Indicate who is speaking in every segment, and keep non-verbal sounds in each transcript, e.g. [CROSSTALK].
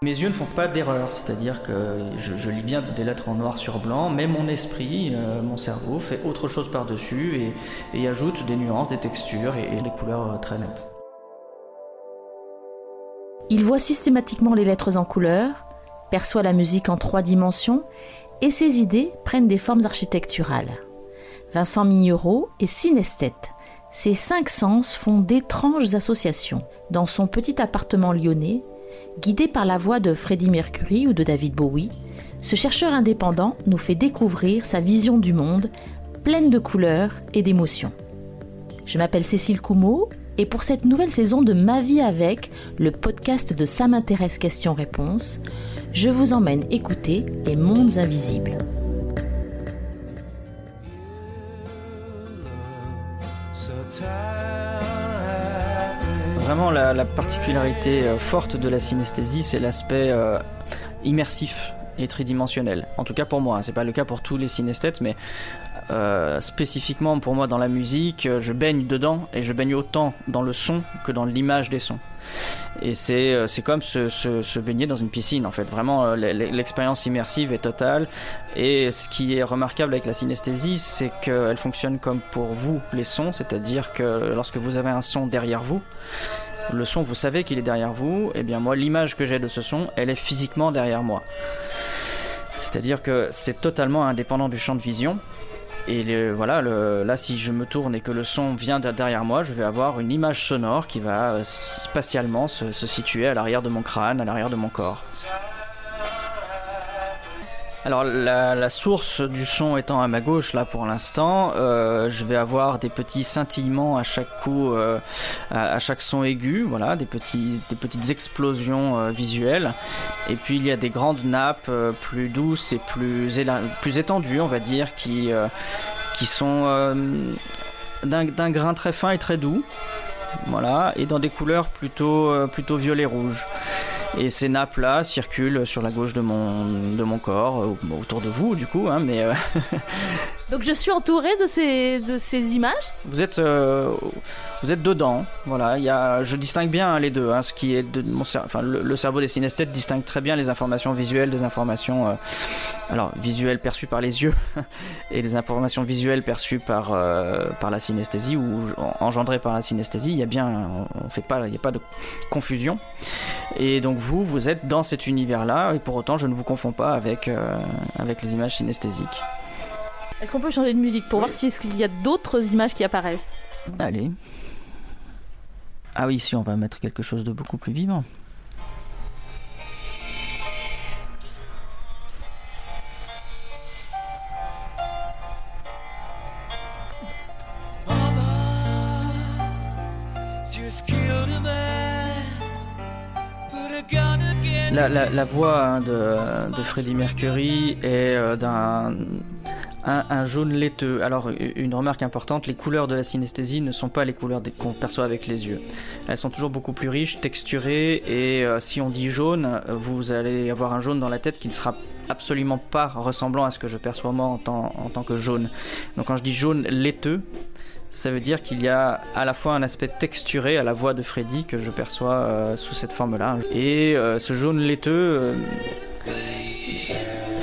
Speaker 1: Mes yeux ne font pas d'erreur, c'est-à-dire que je, lis bien des lettres en noir sur blanc, mais mon esprit, euh, mon cerveau fait autre chose par-dessus et, ajoute des nuances, des textures et, des couleurs euh, très nettes.
Speaker 2: Il voit systématiquement les lettres en couleur, perçoit la musique en trois dimensions et ses idées prennent des formes architecturales. Vincent Mignereau est synesthète. Ses cinq sens font d'étranges associations. Dans son petit appartement lyonnais, Guidé par la voix de Freddie Mercury ou de David Bowie, ce chercheur indépendant nous fait découvrir sa vision du monde, pleine de couleurs et d'émotions. Je m'appelle Cécile Coumeau et pour cette nouvelle saison de Ma vie avec, le podcast de Ça m'intéresse questions-réponses, je vous emmène écouter les mondes invisibles.
Speaker 1: La, particularité euh, forte de la synesthésie, c'est l'aspect euh, immersif et tridimensionnel. En tout cas pour moi, c'est pas le cas pour tous les synesthètes, mais euh, spécifiquement pour moi dans la musique, je baigne dedans et je baigne autant dans le son que dans l'image des sons. Et c'est c'est comme se, se, baigner dans une piscine en fait. Vraiment, l'expérience immersive est totale. Et ce qui est remarquable avec la synesthésie, c'est qu'elle fonctionne comme pour vous les sons, c'est-à-dire que lorsque vous avez un son derrière vous, le son, vous savez qu'il est derrière vous, et eh bien moi, l'image que j'ai de ce son, elle est physiquement derrière moi. C'est-à-dire que c'est totalement indépendant du champ de vision. Et voilà, là, si je me tourne et que le son vient derrière moi, je vais avoir une image sonore qui va euh, spatialement se situer à l'arrière de mon crâne, à l'arrière de mon corps. Alors la, source du son étant à ma gauche là pour l'instant, euh, je vais avoir des petits scintillements à chaque coup, euh, à, chaque son aigu, voilà, des petites explosions euh, visuelles. Et puis il y a des grandes nappes plus douces et plus, plus étendues, on va dire, qui, qui sont d'un grain très fin et très doux, voilà, et dans des couleurs plutôt, plutôt violet rouge. Et ces nappes-là circulent sur la gauche de mon, de mon corps, euh, autour de vous du coup, hein, mais... [LAUGHS] Euh,
Speaker 2: Donc je suis entouré de ces, de ces images
Speaker 1: Vous êtes, euh, vous êtes dedans, voilà. Il y a, je distingue bien hein, les deux. Hein, ce qui est le, cerveau des synesthètes distingue très bien les informations visuelles des informations, alors visuelles perçues par les yeux [LAUGHS] et les informations visuelles perçues par, par la synesthésie ou engendrées par la synesthésie. Il y a bien, on fait pas, il n'y a pas de confusion. Et donc vous, vous êtes dans cet univers-là, et pour autant, je ne vous confonds pas avec, euh, avec les images synesthésiques.
Speaker 2: Est-ce qu'on peut changer de musique pour voir s'il y a d'autres images qui apparaissent?
Speaker 1: Allez. Ah oui, si, on va mettre quelque chose de beaucoup plus vivant. La, voix hein, de, de, Freddie Mercury est euh, d'un un, jaune laiteux. Alors, une remarque importante, les couleurs de la synesthésie ne sont pas les couleurs qu'on perçoit avec les yeux. Elles sont toujours beaucoup plus riches, texturées, et euh, si on dit jaune, vous allez avoir un jaune dans la tête qui ne sera absolument pas ressemblant à ce que je perçois moi en tant, que jaune. Donc quand je dis jaune laiteux, ça veut dire qu'il y a à la fois un aspect texturé à la voix de Freddy que je perçois euh, sous cette forme-là. Et euh, ce jaune laiteux euh,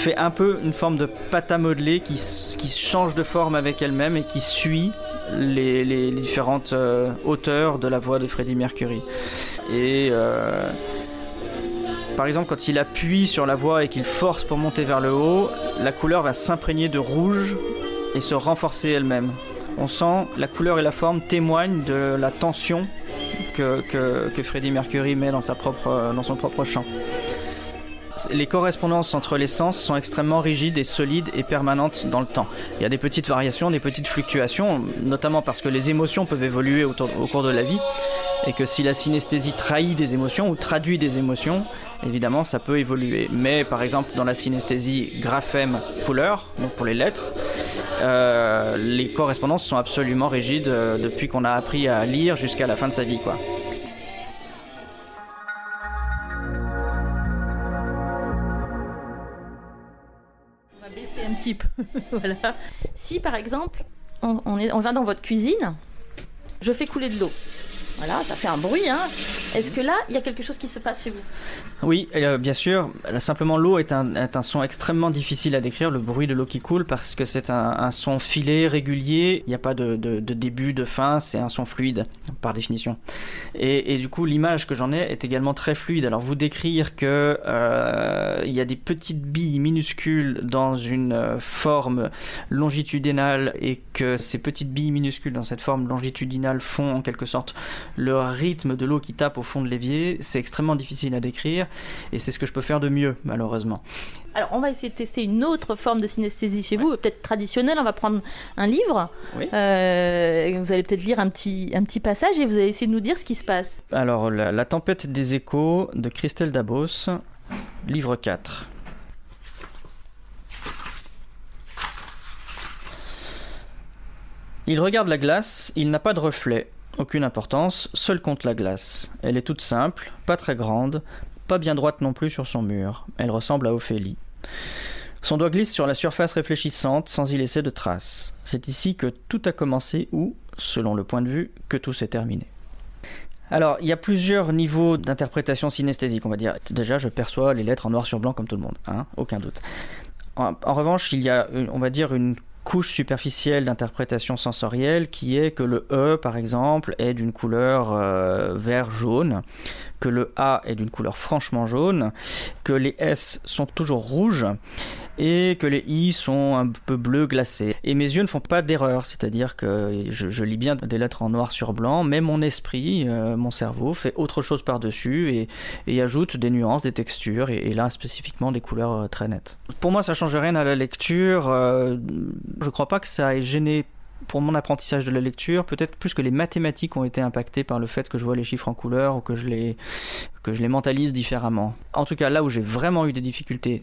Speaker 1: fait un peu une forme de pâte à modeler qui, qui change de forme avec elle-même et qui suit les, les différentes hauteurs de la voix de Freddie Mercury. Et par exemple, quand il appuie sur la voix et qu'il force pour monter vers le haut, la couleur va s'imprégner de rouge et se renforcer elle-même on sent la couleur et la forme témoignent de la tension que, que, Freddie Mercury met dans, sa propre, dans son propre chant. Les correspondances entre les sens sont extrêmement rigides et solides et permanentes dans le temps. Il y a des petites variations, des petites fluctuations, notamment parce que les émotions peuvent évoluer au, cours de la vie et que si la synesthésie trahit des émotions ou traduit des émotions, évidemment ça peut évoluer. Mais par exemple dans la synesthésie graphème couleur, donc pour les lettres, euh, les correspondances sont absolument rigides euh, depuis qu'on a appris à lire jusqu'à la fin de sa vie quoi. [LAUGHS]
Speaker 2: voilà. Si par exemple on va dans votre cuisine, je fais couler de l'eau. Voilà, ça fait un bruit, hein. Est-ce que là, il y a quelque chose qui se passe chez vous?
Speaker 1: Oui, euh, bien sûr. Simplement, l'eau est un, son extrêmement difficile à décrire, le bruit de l'eau qui coule, parce que c'est un, son filé, régulier. Il n'y a pas de, début, de fin, c'est un son fluide, par définition. Et, du coup, l'image que j'en ai est également très fluide. Alors, vous décrire que euh, il y a des petites billes minuscules dans une euh, forme longitudinale et que ces petites billes minuscules dans cette forme longitudinale font en quelque sorte le rythme de l'eau qui tape au fond de l'évier, c'est extrêmement difficile à décrire et c'est ce que je peux faire de mieux, malheureusement.
Speaker 2: Alors, on va essayer de tester une autre forme de synesthésie chez vous, peut-être traditionnelle. On va prendre un livre. Euh, vous allez peut-être lire un petit, un petit passage et vous allez essayer de nous dire ce qui se passe.
Speaker 1: Alors, La, la tempête des échos de Christelle Dabos, livre 4. Il regarde la glace, il n'a pas de reflet. Aucune importance, seul compte la glace. Elle est toute simple, pas très grande, pas bien droite non plus sur son mur. Elle ressemble à Ophélie. Son doigt glisse sur la surface réfléchissante sans y laisser de traces. C'est ici que tout a commencé ou, selon le point de vue, que tout s'est terminé. Alors, il y a plusieurs niveaux d'interprétation synesthésique, on va dire. Déjà, je perçois les lettres en noir sur blanc comme tout le monde, hein, aucun doute. En, revanche, il y a, on va dire, une couche superficielle d'interprétation sensorielle qui est que le E, par exemple, est d'une couleur euh, vert jaune, que le A est d'une couleur franchement jaune, que les S sont toujours rouges et que les i sont un peu bleu glacé. Et mes yeux ne font pas d'erreur, c'est-à-dire que je, lis bien des lettres en noir sur blanc, mais mon esprit, euh, mon cerveau fait autre chose par-dessus et, ajoute des nuances, des textures, et, là spécifiquement des couleurs euh, très nettes. Pour moi, ça change rien à la lecture. Euh, je crois pas que ça ait gêné pour mon apprentissage de la lecture, peut-être plus que les mathématiques ont été impactées par le fait que je vois les chiffres en couleur ou que je les, que je les mentalise différemment. En tout cas, là où j'ai vraiment eu des difficultés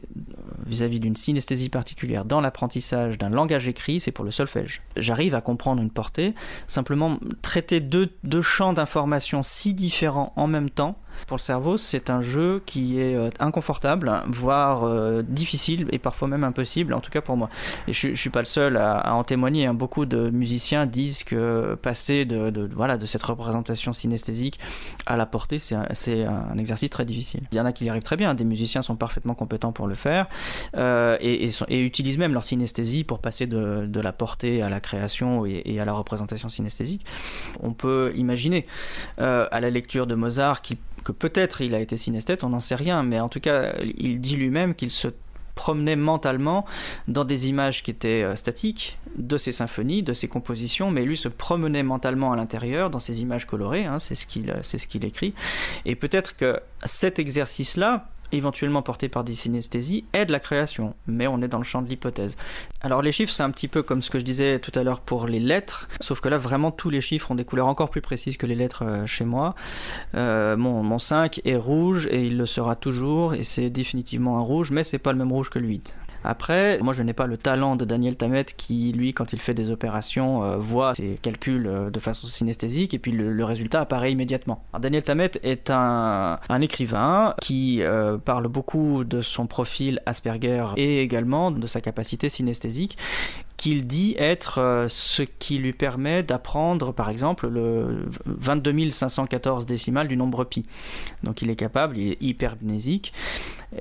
Speaker 1: vis-à-vis d'une synesthésie particulière dans l'apprentissage d'un langage écrit, c'est pour le solfège. J'arrive à comprendre une portée, simplement traiter deux, deux champs d'informations si différents en même temps, pour le cerveau, c'est un jeu qui est euh, inconfortable, voire euh, difficile et parfois même impossible, en tout cas pour moi. Et je, ne suis pas le seul à, en témoigner. Hein. Beaucoup de musiciens disent que passer de, voilà, de cette représentation synesthésique à la portée, c'est un, exercice très difficile. Il y en a qui y arrivent très bien, des musiciens sont parfaitement compétents pour le faire euh, et, utilisent même leur synesthésie pour passer de, la portée à la création et, à la représentation synesthésique. On peut imaginer à la lecture de Mozart qu'il peut-être il a été synesthète, on n'en sait rien, mais en tout cas, il dit lui-même qu'il se promenait mentalement dans des images qui étaient euh, statiques de ses symphonies, de ses compositions, mais lui se promenait mentalement à l'intérieur dans ces images colorées, hein, c'est ce qu'il c'est ce qu'il écrit. Et peut-être que cet exercice-là, éventuellement porté par des synesthésies, aide la création, mais on est dans le champ de l'hypothèse. Alors les chiffres, c'est un petit peu comme ce que je disais tout à l'heure pour les lettres, sauf que là, vraiment, tous les chiffres ont des couleurs encore plus précises que les lettres euh, chez moi. Euh, mon, mon 5 est rouge et il le sera toujours, et c'est définitivement un rouge, mais c'est pas le même rouge que le 8. Après, moi je n'ai pas le talent de Daniel Tammet qui, lui, quand il fait des opérations, euh, voit ses calculs euh, de façon synesthésique et puis le, résultat apparaît immédiatement. Daniel Tammet est un, écrivain qui euh, parle beaucoup de son profil Asperger et également de sa capacité synesthésique qu'il dit être ce qui lui permet d'apprendre, par exemple, le 22 514 décimal du nombre pi. Donc il est capable, il est hypermnésique,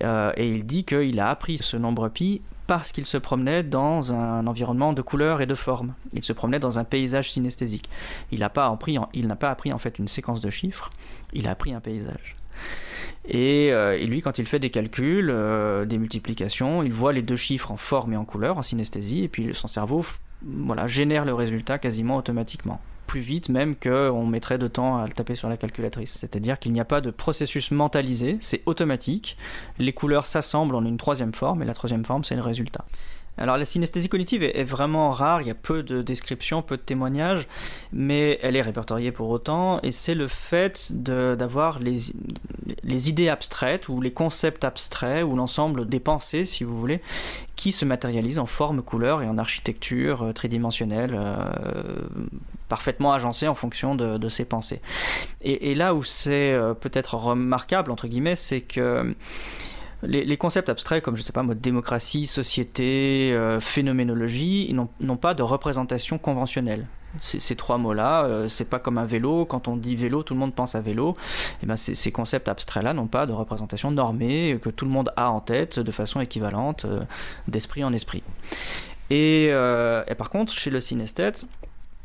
Speaker 1: euh, et il dit qu'il a appris ce nombre pi parce qu'il se promenait dans un environnement de couleurs et de formes. Il se promenait dans un paysage synesthésique. Il n'a pas, appris, pas appris en fait une séquence de chiffres, il a appris un paysage. Et, euh, lui, quand il fait des calculs, euh, des multiplications, il voit les deux chiffres en forme et en couleur, en synesthésie, et puis son cerveau voilà, génère le résultat quasiment automatiquement plus vite même qu'on mettrait de temps à le taper sur la calculatrice. C'est-à-dire qu'il n'y a pas de processus mentalisé, c'est automatique. Les couleurs s'assemblent en une troisième forme et la troisième forme, c'est le résultat. Alors la synesthésie cognitive est, vraiment rare, il y a peu de descriptions, peu de témoignages, mais elle est répertoriée pour autant, et c'est le fait d'avoir les, les idées abstraites ou les concepts abstraits ou l'ensemble des pensées, si vous voulez, qui se matérialisent en forme, couleur et en architecture euh, tridimensionnelle, euh, parfaitement agencée en fonction de, ces pensées. Et, là où c'est euh, peut-être remarquable, entre guillemets, c'est que les, concepts abstraits comme, je sais pas, mode démocratie, société, phénoménologie, n'ont pas de représentation conventionnelle. Ces, trois mots-là, c'est pas comme un vélo. Quand on dit vélo, tout le monde pense à vélo. Et eh ben ces, concepts abstraits-là n'ont pas de représentation normée que tout le monde a en tête de façon équivalente, d'esprit en esprit. Et, et, par contre, chez le synesthète,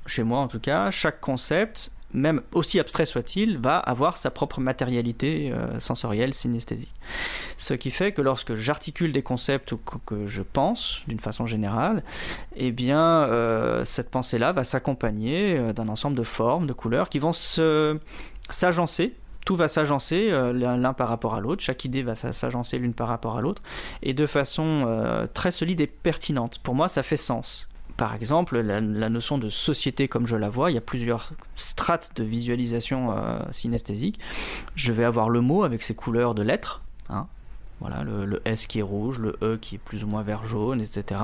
Speaker 1: chez moi en tout cas, chaque concept même aussi abstrait soit-il, va avoir sa propre matérialité euh, sensorielle, synesthésique. Ce qui fait que lorsque j'articule des concepts ou que, je pense d'une façon générale, eh bien, euh, cette pensée-là va s'accompagner euh, d'un ensemble de formes, de couleurs qui vont s'agencer tout va s'agencer l'un par rapport à l'autre, chaque idée va s'agencer l'une par rapport à l'autre, et de façon très solide et pertinente. Pour moi, ça fait sens par exemple, la, notion de société comme je la vois, il y a plusieurs strates de visualisation euh, synesthésique. Je vais avoir le mot avec ses couleurs de lettres. Hein. Voilà, le, S qui est rouge, le E qui est plus ou moins vert jaune, etc.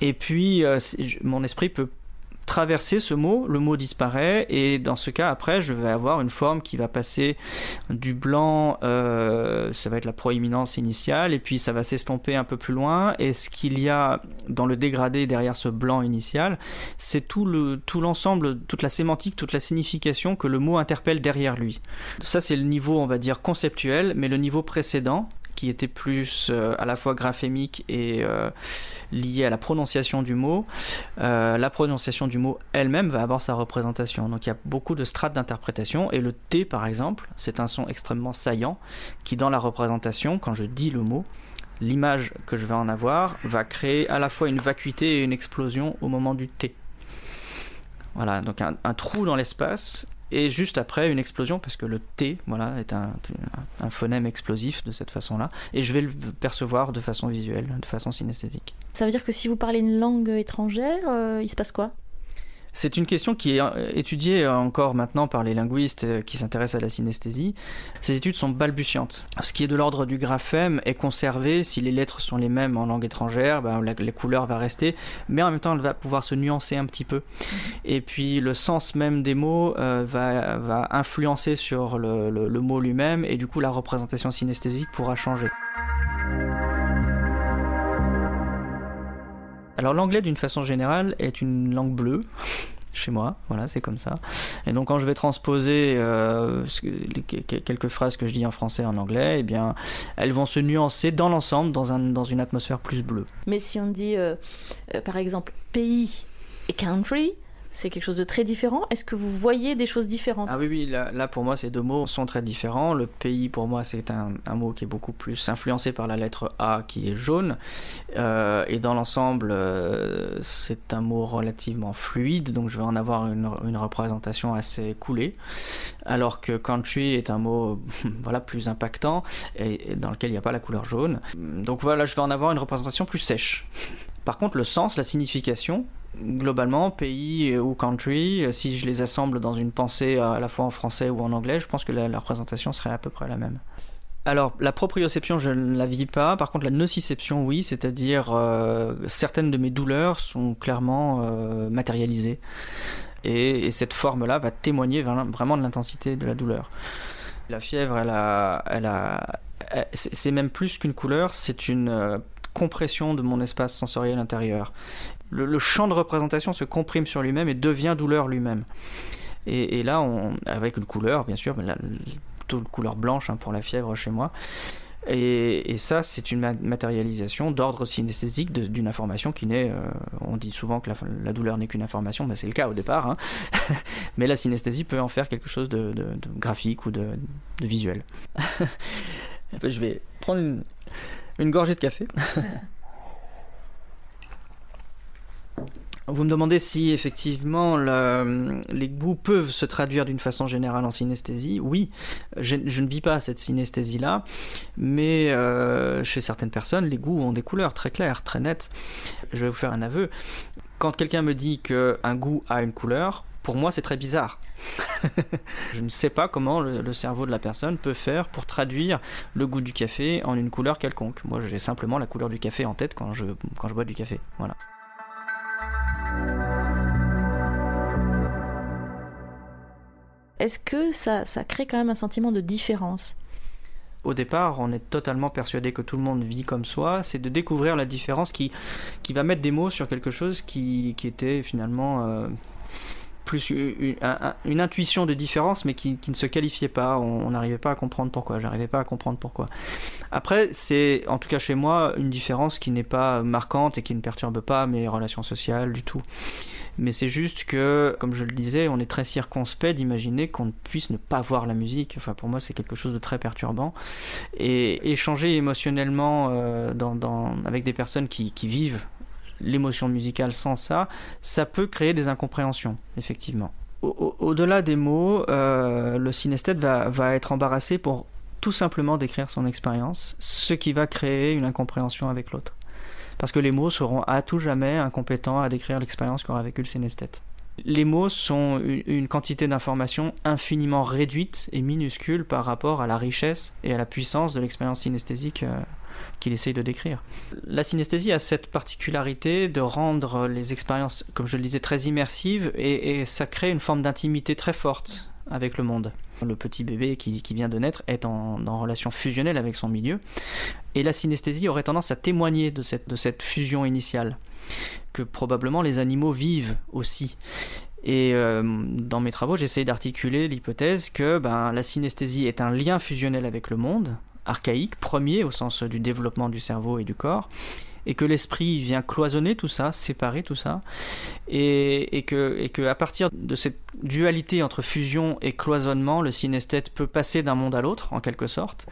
Speaker 1: Et puis, euh, mon esprit peut traverser ce mot, le mot disparaît et dans ce cas après je vais avoir une forme qui va passer du blanc, euh, ça va être la proéminence initiale et puis ça va s'estomper un peu plus loin et ce qu'il y a dans le dégradé derrière ce blanc initial, c'est tout le tout l'ensemble, toute la sémantique, toute la signification que le mot interpelle derrière lui. Ça c'est le niveau on va dire conceptuel, mais le niveau précédent qui était plus euh, à la fois graphémique et euh, lié à la prononciation du mot, euh, la prononciation du mot elle-même va avoir sa représentation. Donc il y a beaucoup de strates d'interprétation et le T par exemple, c'est un son extrêmement saillant qui dans la représentation, quand je dis le mot, l'image que je vais en avoir va créer à la fois une vacuité et une explosion au moment du T. Voilà, donc un trou dans l'espace et juste après une explosion parce que le T voilà est un, un phonème explosif de cette façon-là et je vais le percevoir de façon visuelle, de façon synesthétique.
Speaker 2: Ça veut dire que si vous parlez une langue étrangère, euh, il se passe quoi?
Speaker 1: C'est une question qui est euh, étudiée encore maintenant par les linguistes euh, qui s'intéressent à la synesthésie. Ces études sont balbutiantes. Ce qui est de l'ordre du graphème est conservé. Si les lettres sont les mêmes en langue étrangère, ben, la, les couleurs vont rester, mais en même temps, elle va pouvoir se nuancer un petit peu. Et puis, le sens même des mots euh, va, va, influencer sur le mot lui-même, et du coup, la représentation synesthésique pourra changer. Alors l'anglais d'une façon générale est une langue bleue [LAUGHS] chez moi, voilà, c'est comme ça. Et donc quand je vais transposer euh, quelques phrases que je dis en français en anglais, eh bien, elles vont se nuancer dans l'ensemble dans, un, dans une atmosphère plus bleue.
Speaker 2: Mais si on dit, euh, euh, par exemple, pays et country, c'est quelque chose de très différent. Est-ce que vous voyez des choses différentes?
Speaker 1: Ah oui, oui, là, pour moi ces deux mots sont très différents. Le pays pour moi c'est un, mot qui est beaucoup plus influencé par la lettre A qui est jaune. Euh, et dans l'ensemble euh, c'est un mot relativement fluide, donc je vais en avoir une, représentation assez coulée. Alors que country est un mot [LAUGHS] voilà, plus impactant et, et dans lequel il n'y a pas la couleur jaune. Donc voilà, je vais en avoir une représentation plus sèche. Par contre, le sens, la signification, globalement, pays ou country, si je les assemble dans une pensée à la fois en français ou en anglais, je pense que la, représentation serait à peu près la même. Alors, la proprioception, je ne la vis pas. Par contre, la nociception, oui, c'est-à-dire euh, certaines de mes douleurs sont clairement euh, matérialisées. Et, cette forme-là va témoigner vraiment de l'intensité de la douleur. La fièvre, elle a, elle a, c'est même plus qu'une couleur, c'est une euh, compression de mon espace sensoriel intérieur. Le, champ de représentation se comprime sur lui-même et devient douleur lui-même. Et, là, avec une couleur, bien sûr, la, plutôt une couleur blanche hein, pour la fièvre chez moi. Et, ça, c'est une matérialisation d'ordre synesthésique d'une information qui n'est. Euh, on dit souvent que la, douleur n'est qu'une information, mais c'est le cas au départ. Hein. [LAUGHS] mais la synesthésie peut en faire quelque chose de, graphique ou de, visuel. [LAUGHS] Je vais prendre une gorgée de café. [LAUGHS] Vous me demandez si effectivement les goûts peuvent se traduire d'une façon générale en synesthésie. Oui, je, ne vis pas cette synesthésie-là, mais euh, chez certaines personnes, les goûts ont des couleurs très claires, très nettes. Je vais vous faire un aveu. Quand quelqu'un me dit qu'un goût a une couleur, pour moi, c'est très bizarre. [LAUGHS] je ne sais pas comment le, cerveau de la personne peut faire pour traduire le goût du café en une couleur quelconque. Moi, j'ai simplement la couleur du café en tête quand je, quand je bois du café. Voilà.
Speaker 2: Est-ce que ça, crée quand même un sentiment de différence?
Speaker 1: Au départ, on est totalement persuadé que tout le monde vit comme soi, c'est de découvrir la différence qui, va mettre des mots sur quelque chose qui, qui était finalement euh, une, intuition de différence, mais qui, ne se qualifiait pas. On n'arrivait pas à comprendre pourquoi. J'arrivais pas à comprendre pourquoi. Après, c'est, en tout cas chez moi, une différence qui n'est pas marquante et qui ne perturbe pas mes relations sociales du tout mais c'est juste que, comme je le disais, on est très circonspect d'imaginer qu'on ne puisse ne pas voir la musique. Enfin, pour moi, c'est quelque chose de très perturbant. Et échanger émotionnellement euh, avec des personnes qui vivent l'émotion musicale sans ça, ça peut créer des incompréhensions, effectivement. Au-delà des mots, euh, le synesthète va, va être embarrassé pour tout simplement décrire son expérience, ce qui va créer une incompréhension avec l'autre parce que les mots seront à tout jamais incompétents à décrire l'expérience qu'aura vécu le synesthète. Les mots sont une quantité d'informations infiniment réduite et minuscule par rapport à la richesse et à la puissance de l'expérience synesthésique euh, qu'il essaye de décrire. La synesthésie a cette particularité de rendre les expériences, comme je le disais, très immersives et, ça crée une forme d'intimité très forte avec le monde. Le petit bébé qui, vient de naître est en, relation fusionnelle avec son milieu. Et la synesthésie aurait tendance à témoigner de cette fusion initiale, que probablement les animaux vivent aussi. Et euh, dans mes travaux, j'essaye d'articuler l'hypothèse que ben, la synesthésie est un lien fusionnel avec le monde, archaïque, premier au sens du développement du cerveau et du corps, et que l'esprit vient cloisonner tout ça, séparer tout ça, et, et, que, et que à partir de cette dualité entre fusion et cloisonnement, le synesthète peut passer d'un monde à l'autre, en quelque sorte,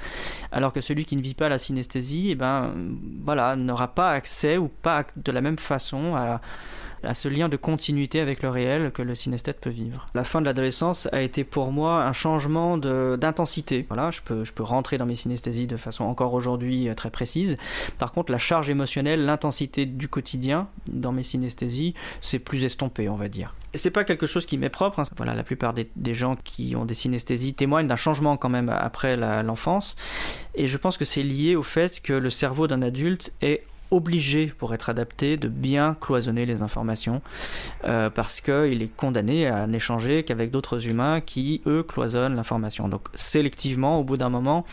Speaker 1: alors que celui qui ne vit pas la synesthésie, eh ben, voilà, n'aura pas accès ou pas de la même façon à à ce lien de continuité avec le réel que le synesthète peut vivre. La fin de l'adolescence a été pour moi un changement d'intensité. Voilà, je peux, je peux rentrer dans mes synesthésies de façon encore aujourd'hui euh, très précise. Par contre, la charge émotionnelle, l'intensité du quotidien dans mes synesthésies, c'est plus estompé, on va dire. C'est pas quelque chose qui m'est propre. Hein. Voilà, la plupart des, des, gens qui ont des synesthésies témoignent d'un changement quand même après l'enfance. Et je pense que c'est lié au fait que le cerveau d'un adulte est obligé, pour être adapté, de bien cloisonner les informations, euh, parce qu'il est condamné à n'échanger qu'avec d'autres humains qui, eux, cloisonnent l'information. Donc sélectivement, au bout d'un moment,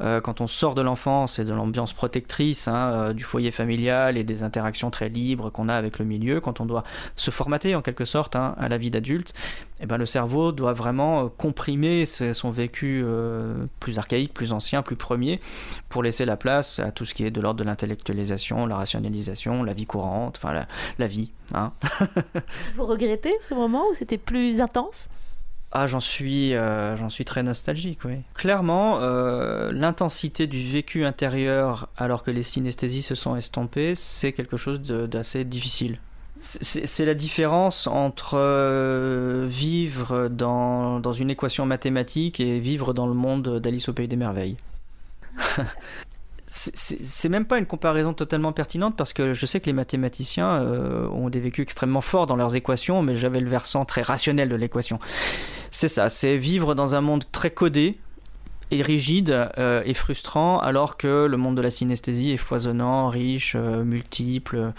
Speaker 1: euh, quand on sort de l'enfance et de l'ambiance protectrice hein, euh, du foyer familial et des interactions très libres qu'on a avec le milieu, quand on doit se formater en quelque sorte hein, à la vie d'adulte, eh ben, le cerveau doit vraiment euh, comprimer son vécu euh, plus archaïque, plus ancien, plus premier, pour laisser la place à tout ce qui est de l'ordre de l'intellectualisation, la rationalisation, la vie courante, enfin la, la vie. Hein. [LAUGHS]
Speaker 2: Vous regrettez ce moment où c'était plus intense?
Speaker 1: Ah, j'en suis, euh, j'en suis très nostalgique, oui. Clairement, l'intensité du vécu intérieur, alors que les synesthésies se sont estompées, c'est quelque chose d'assez difficile. C'est la différence entre euh, vivre dans, dans, une équation mathématique et vivre dans le monde d'Alice au Pays des Merveilles. [LAUGHS] c'est même pas une comparaison totalement pertinente parce que je sais que les mathématiciens euh, ont des vécus extrêmement forts dans leurs équations, mais j'avais le versant très rationnel de l'équation. C'est ça, c'est vivre dans un monde très codé, est rigide euh, et frustrant alors que le monde de la synesthésie est foisonnant, riche, euh, multiple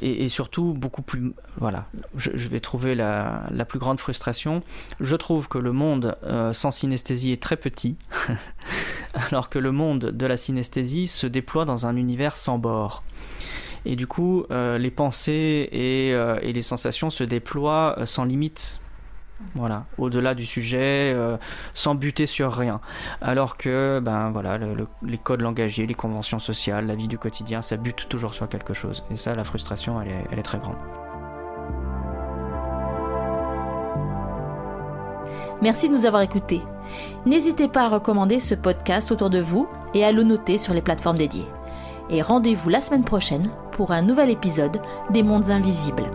Speaker 1: et, et, surtout beaucoup plus... Voilà, je, vais trouver la, plus grande frustration. Je trouve que le monde euh, sans synesthésie est très petit [LAUGHS] alors que le monde de la synesthésie se déploie dans un univers sans bord. Et du coup, les pensées et, et, les sensations se déploient sans limite voilà, au-delà du sujet, euh, sans buter sur rien. Alors que, ben voilà, les codes langagiers, les conventions sociales, la vie du quotidien, ça bute toujours sur quelque chose. Et ça, la frustration, elle est, elle est très grande.
Speaker 2: Merci de nous avoir écoutés. N'hésitez pas à recommander ce podcast autour de vous et à le noter sur les plateformes dédiées. Et rendez-vous la semaine prochaine pour un nouvel épisode des Mondes Invisibles.